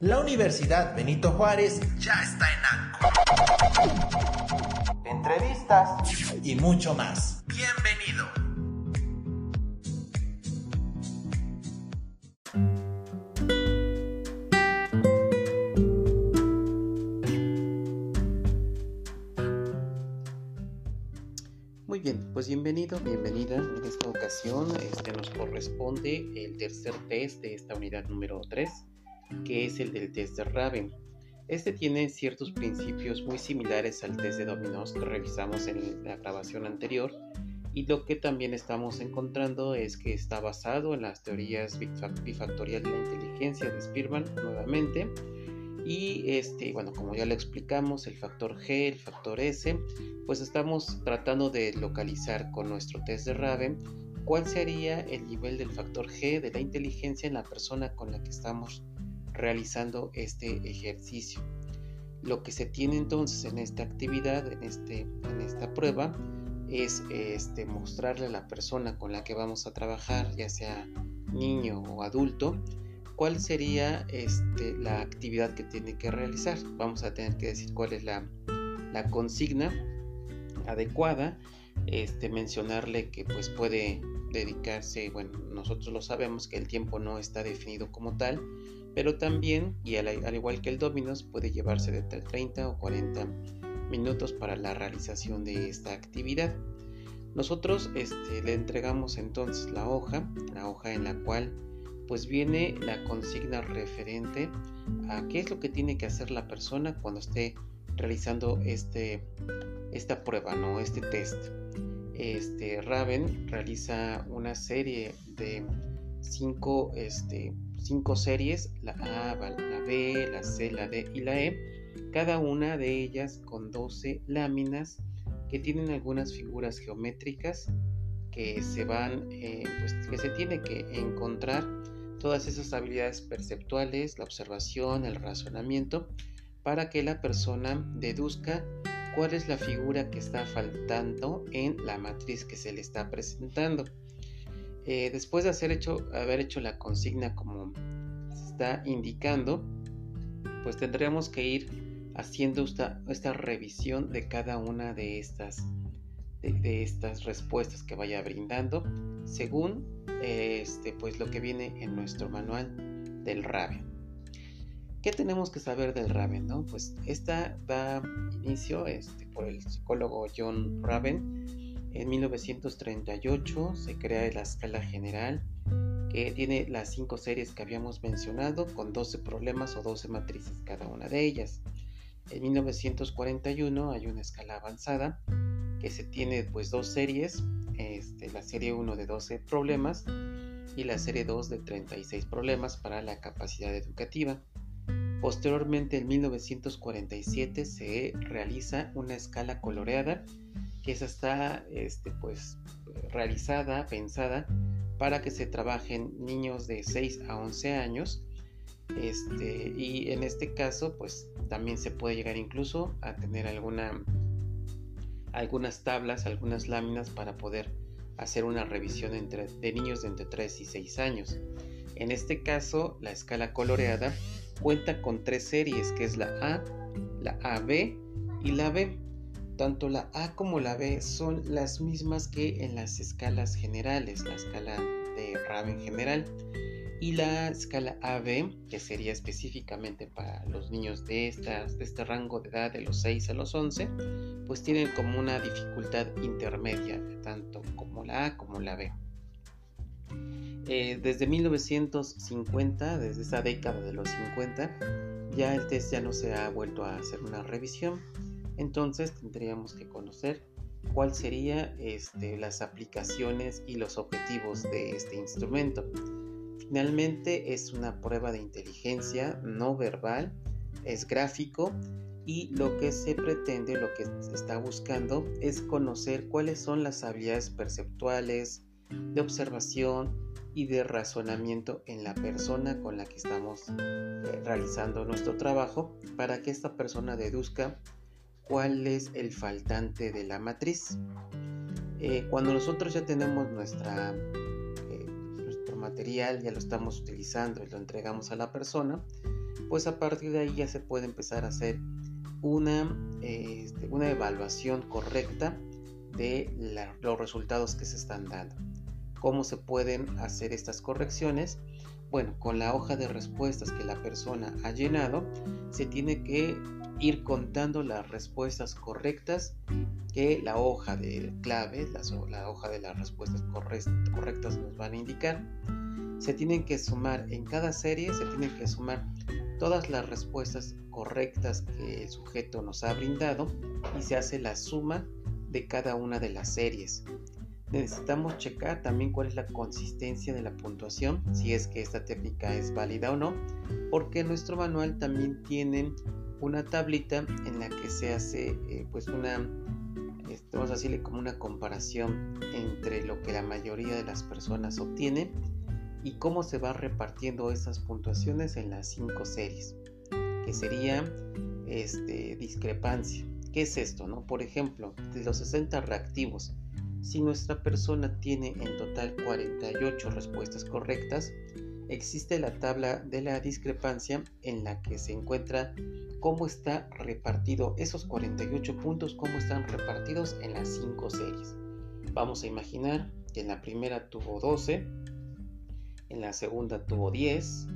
La Universidad Benito Juárez ya está en ANCO. Entrevistas y mucho más. Bienvenido. Muy bien, pues bienvenido, bienvenida. En esta ocasión este, nos corresponde el tercer test de esta unidad número 3 que es el del test de Raven. Este tiene ciertos principios muy similares al test de dominos que revisamos en la grabación anterior y lo que también estamos encontrando es que está basado en las teorías bifactorial de la inteligencia de Spearman nuevamente y este bueno como ya lo explicamos el factor G el factor S pues estamos tratando de localizar con nuestro test de Raven cuál sería el nivel del factor G de la inteligencia en la persona con la que estamos realizando este ejercicio. Lo que se tiene entonces en esta actividad, en, este, en esta prueba, es este, mostrarle a la persona con la que vamos a trabajar, ya sea niño o adulto, cuál sería este, la actividad que tiene que realizar. Vamos a tener que decir cuál es la, consigna adecuada, este, mencionarle que pues puede dedicarse, bueno, nosotros lo sabemos que el tiempo no está definido como tal, pero también, y al, igual que el Dominos, puede llevarse de 30 o 40 minutos para la realización de esta actividad. Nosotros este, le entregamos entonces la hoja, la hoja en la cual pues viene la consigna referente a qué es lo que tiene que hacer la persona cuando esté realizando este, esta prueba, ¿no? este test. Este, Raven realiza una serie de cinco este, cinco series, la A, la B, la C, la D y la E, cada una de ellas con 12 láminas que tienen algunas figuras geométricas que se van, eh, pues que se tiene que encontrar todas esas habilidades perceptuales, la observación, el razonamiento, para que la persona deduzca cuál es la figura que está faltando en la matriz que se le está presentando. Eh, después de haber hecho la consigna como se está indicando, pues tendríamos que ir haciendo esta, revisión de cada una de estas, respuestas que vaya brindando según este, pues lo que viene en nuestro manual del Raven. ¿Qué tenemos que saber del Raven? Pues esta da inicio este, por el psicólogo John Raven en 1938 se crea la escala general que tiene las cinco series que habíamos mencionado con 12 problemas o 12 matrices cada una de ellas. En 1941 hay una escala avanzada que se tiene pues dos series, este, la serie 1 de 12 problemas y la serie 2 de 36 problemas para la capacidad educativa. Posteriormente en 1947 se realiza una escala coloreada que esa está este, pues, realizada, pensada para que se trabajen niños de 6 a 11 años. Este, y en este caso, pues también se puede llegar incluso a tener alguna, algunas tablas, algunas láminas para poder hacer una revisión entre, de niños de entre 3 y 6 años. En este caso, la escala coloreada cuenta con tres series, que es la A, la AB y la B. Tanto la A como la B son las mismas que en las escalas generales, la escala de Raven general. Y la escala AB, que sería específicamente para los niños de, estas, de este rango de edad de los 6 a los 11, pues tienen como una dificultad intermedia, tanto como la A como la B. Eh, desde 1950, desde esa década de los 50, ya el test ya no se ha vuelto a hacer una revisión entonces tendríamos que conocer cuál serían este, las aplicaciones y los objetivos de este instrumento. Finalmente es una prueba de inteligencia no verbal, es gráfico y lo que se pretende, lo que se está buscando es conocer cuáles son las habilidades perceptuales, de observación y de razonamiento en la persona con la que estamos eh, realizando nuestro trabajo para que esta persona deduzca cuál es el faltante de la matriz. Eh, cuando nosotros ya tenemos nuestra, eh, nuestro material, ya lo estamos utilizando y lo entregamos a la persona, pues a partir de ahí ya se puede empezar a hacer una, este, una evaluación correcta de los resultados que se están dando. ¿Cómo se pueden hacer estas correcciones? Bueno, con la hoja de respuestas que la persona ha llenado, se tiene que ir contando las respuestas correctas que la hoja de clave, la, hoja de las respuestas correctas nos van a indicar. Se tienen que sumar en cada serie, se tienen que sumar todas las respuestas correctas que el sujeto nos ha brindado y se hace la suma de cada una de las series. Necesitamos checar también cuál es la consistencia de la puntuación, si es que esta técnica es válida o no, porque nuestro manual también tiene una tablita en la que se hace eh, pues una vamos a decirle como una comparación entre lo que la mayoría de las personas obtiene y cómo se va repartiendo esas puntuaciones en las cinco series que sería este, discrepancia ¿qué es esto? No? por ejemplo de los 60 reactivos si nuestra persona tiene en total 48 respuestas correctas existe la tabla de la discrepancia en la que se encuentra cómo está repartido esos 48 puntos, cómo están repartidos en las 5 series. Vamos a imaginar que en la primera tuvo 12, en la segunda tuvo 10,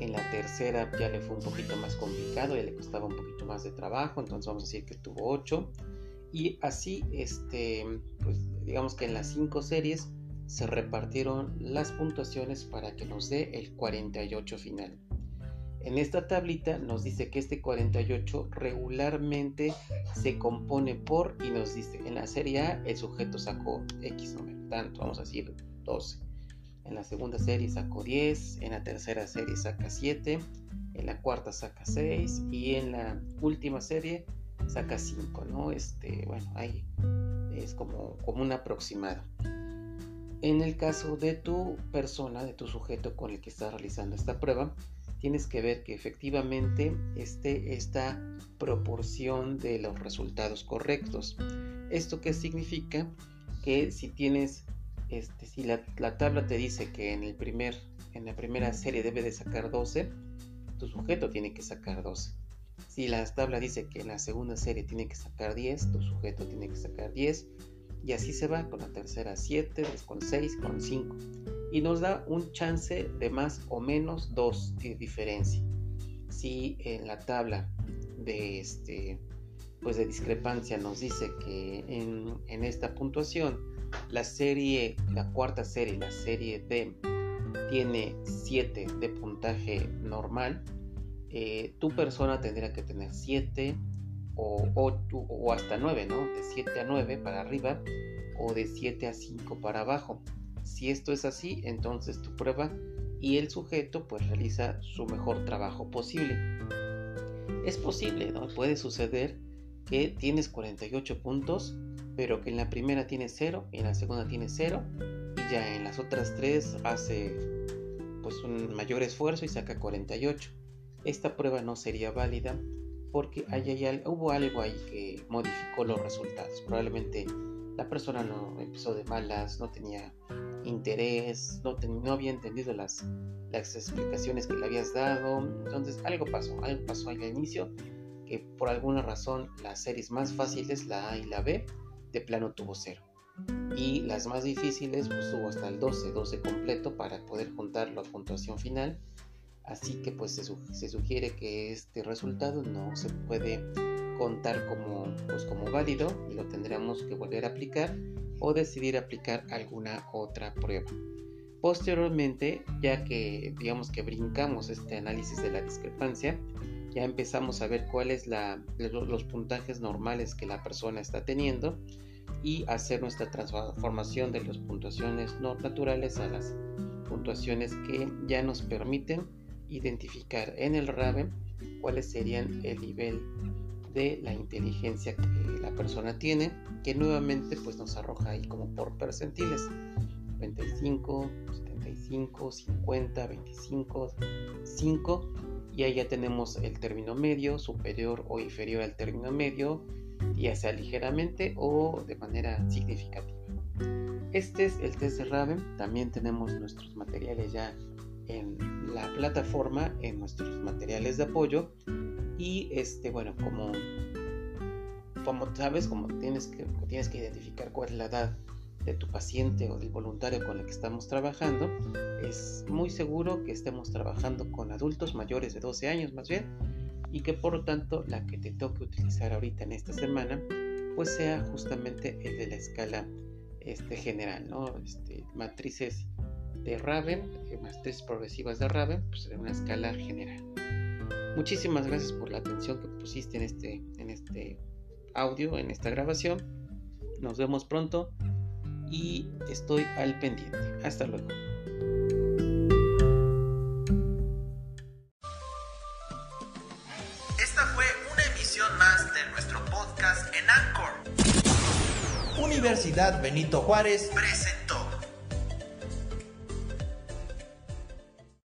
en la tercera ya le fue un poquito más complicado, ya le costaba un poquito más de trabajo, entonces vamos a decir que tuvo 8. Y así, este, pues digamos que en las 5 series se repartieron las puntuaciones para que nos dé el 48 final. En esta tablita nos dice que este 48 regularmente se compone por y nos dice en la serie A el sujeto sacó X número, tanto vamos a decir 12. En la segunda serie sacó 10, en la tercera serie saca 7, en la cuarta saca 6 y en la última serie saca 5, ¿no? Este, bueno, ahí es como, como un aproximado. En el caso de tu persona, de tu sujeto con el que estás realizando esta prueba, tienes que ver que efectivamente esté esta proporción de los resultados correctos. ¿Esto qué significa? Que si tienes, este, si la, tabla te dice que en, el primer, en la primera serie debe de sacar 12, tu sujeto tiene que sacar 12. Si la tabla dice que en la segunda serie tiene que sacar 10, tu sujeto tiene que sacar 10 y así se va con la tercera 7, con 6, con 5. Y nos da un chance de más o menos 2 de diferencia. Si en la tabla de, este, pues de discrepancia nos dice que en, en esta puntuación la serie, la cuarta serie, la serie D, tiene 7 de puntaje normal, eh, tu persona tendría que tener 7, o, o hasta 9, ¿no? De 7 a 9 para arriba o de 7 a 5 para abajo. Si esto es así, entonces tu prueba y el sujeto pues realiza su mejor trabajo posible. Es posible, ¿no? Puede suceder que tienes 48 puntos, pero que en la primera tienes 0 y en la segunda tienes 0 y ya en las otras 3 hace pues un mayor esfuerzo y saca 48. Esta prueba no sería válida porque hubo algo ahí que modificó los resultados. Probablemente la persona no empezó de malas, no tenía interés, no, no había entendido las, las explicaciones que le habías dado. Entonces algo pasó, algo pasó al inicio que por alguna razón las series más fáciles, la A y la B, de plano tuvo cero. Y las más difíciles pues tuvo hasta el 12, 12 completo para poder juntar la puntuación final Así que pues se, sugiere que este resultado no se puede contar como, pues, como válido y lo tendremos que volver a aplicar o decidir aplicar alguna otra prueba. Posteriormente, ya que digamos que brincamos este análisis de la discrepancia, ya empezamos a ver cuáles la, los puntajes normales que la persona está teniendo y hacer nuestra transformación de las puntuaciones no naturales a las puntuaciones que ya nos permiten identificar en el RAVE cuáles serían el nivel de la inteligencia que la persona tiene, que nuevamente pues nos arroja ahí como por percentiles, 95, 75, 50, 25, 5, y ahí ya tenemos el término medio, superior o inferior al término medio, ya sea ligeramente o de manera significativa. Este es el test de RAVE, también tenemos nuestros materiales ya en la plataforma, en nuestros materiales de apoyo. Y este, bueno, como, como sabes, como tienes que, tienes que identificar cuál es la edad de tu paciente o del voluntario con el que estamos trabajando, es muy seguro que estemos trabajando con adultos mayores de 12 años más bien y que por lo tanto la que te toque utilizar ahorita en esta semana pues sea justamente el de la escala este, general, ¿no? Este, matrices de Raven, eh, matrices progresivas de Raven, pues en una escala general. Muchísimas gracias por la atención que pusiste en este, en este audio, en esta grabación. Nos vemos pronto y estoy al pendiente. Hasta luego. Esta fue una emisión más de nuestro podcast en Anchor. Universidad Benito Juárez presenta